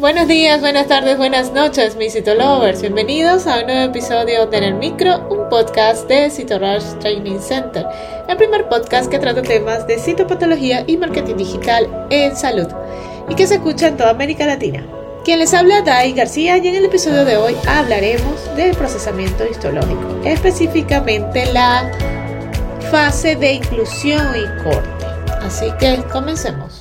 Buenos días, buenas tardes, buenas noches, mis Citolovers. Bienvenidos a un nuevo episodio de En el Micro, un podcast de CitoRush Training Center, el primer podcast que trata temas de citopatología y marketing digital en salud y que se escucha en toda América Latina. Quien les habla, Dai García, y en el episodio de hoy hablaremos del procesamiento histológico, específicamente la fase de inclusión y corte. Así que comencemos.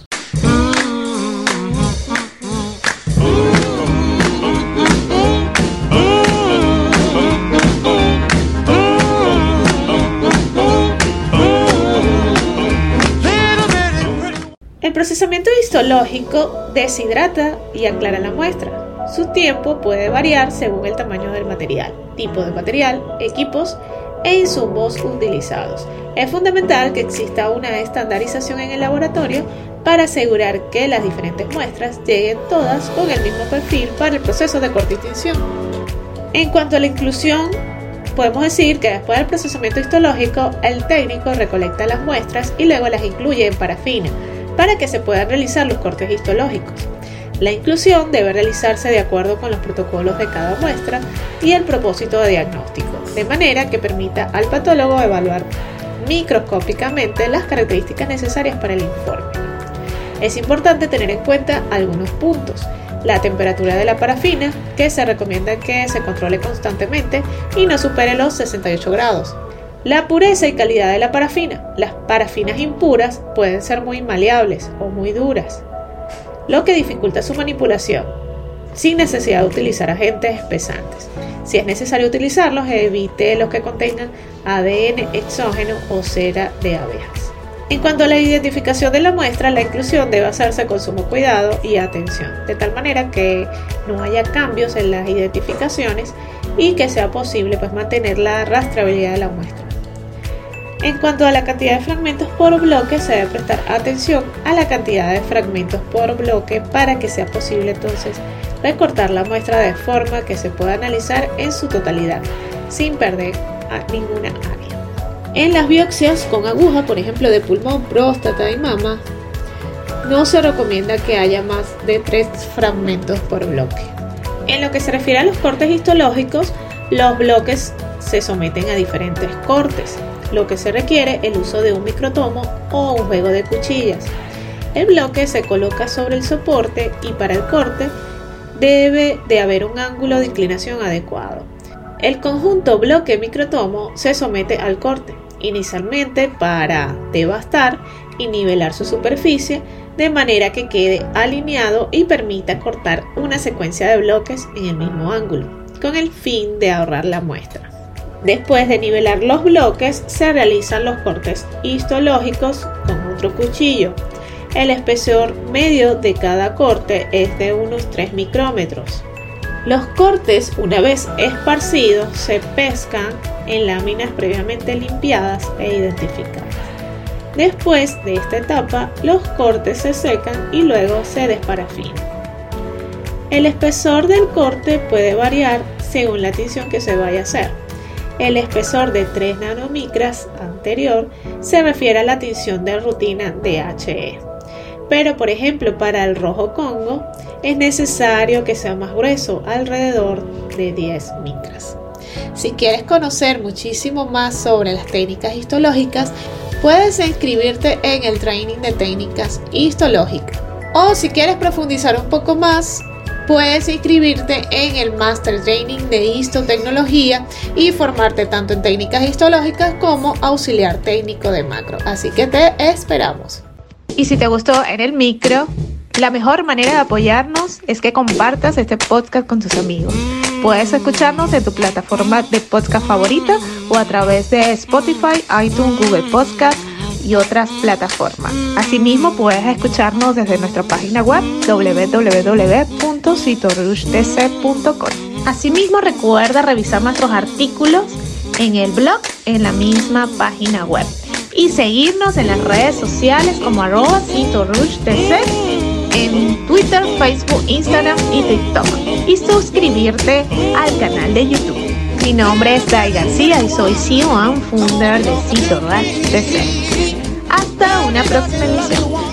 Procesamiento histológico deshidrata y aclara la muestra. Su tiempo puede variar según el tamaño del material, tipo de material, equipos e insumos utilizados. Es fundamental que exista una estandarización en el laboratorio para asegurar que las diferentes muestras lleguen todas con el mismo perfil para el proceso de corte y En cuanto a la inclusión, podemos decir que después del procesamiento histológico, el técnico recolecta las muestras y luego las incluye en parafina para que se puedan realizar los cortes histológicos. La inclusión debe realizarse de acuerdo con los protocolos de cada muestra y el propósito de diagnóstico, de manera que permita al patólogo evaluar microscópicamente las características necesarias para el informe. Es importante tener en cuenta algunos puntos. La temperatura de la parafina, que se recomienda que se controle constantemente y no supere los 68 grados. La pureza y calidad de la parafina. Las parafinas impuras pueden ser muy maleables o muy duras, lo que dificulta su manipulación, sin necesidad de utilizar agentes espesantes. Si es necesario utilizarlos, evite los que contengan ADN exógeno o cera de abejas. En cuanto a la identificación de la muestra, la inclusión debe hacerse con sumo cuidado y atención, de tal manera que no haya cambios en las identificaciones y que sea posible pues, mantener la rastreabilidad de la muestra. En cuanto a la cantidad de fragmentos por bloque, se debe prestar atención a la cantidad de fragmentos por bloque para que sea posible entonces recortar la muestra de forma que se pueda analizar en su totalidad, sin perder ninguna área. En las biopsias con aguja, por ejemplo de pulmón, próstata y mama, no se recomienda que haya más de tres fragmentos por bloque. En lo que se refiere a los cortes histológicos, los bloques se someten a diferentes cortes lo que se requiere el uso de un microtomo o un juego de cuchillas. El bloque se coloca sobre el soporte y para el corte debe de haber un ángulo de inclinación adecuado. El conjunto bloque microtomo se somete al corte, inicialmente para devastar y nivelar su superficie de manera que quede alineado y permita cortar una secuencia de bloques en el mismo ángulo, con el fin de ahorrar la muestra. Después de nivelar los bloques, se realizan los cortes histológicos con otro cuchillo. El espesor medio de cada corte es de unos 3 micrómetros. Los cortes, una vez esparcidos, se pescan en láminas previamente limpiadas e identificadas. Después de esta etapa, los cortes se secan y luego se desparafinan. El espesor del corte puede variar según la tinción que se vaya a hacer. El espesor de 3 nanomicras anterior se refiere a la tinción de rutina DHE. Pero por ejemplo para el rojo Congo es necesario que sea más grueso, alrededor de 10 micras. Si quieres conocer muchísimo más sobre las técnicas histológicas, puedes inscribirte en el training de técnicas histológicas. O si quieres profundizar un poco más, puedes inscribirte en el Master Training de Histotecnología y formarte tanto en técnicas histológicas como auxiliar técnico de macro. Así que te esperamos. Y si te gustó en el micro, la mejor manera de apoyarnos es que compartas este podcast con tus amigos. Puedes escucharnos en tu plataforma de podcast favorita o a través de Spotify, iTunes, Google Podcast y otras plataformas. Asimismo, puedes escucharnos desde nuestra página web www.citorushdc.com. Asimismo, recuerda revisar nuestros artículos en el blog en la misma página web y seguirnos en las redes sociales como arroba en Twitter, Facebook, Instagram y TikTok y suscribirte al canal de YouTube. Mi nombre es Dai García y soy CEO and founder de DC. Hasta una próxima emisión.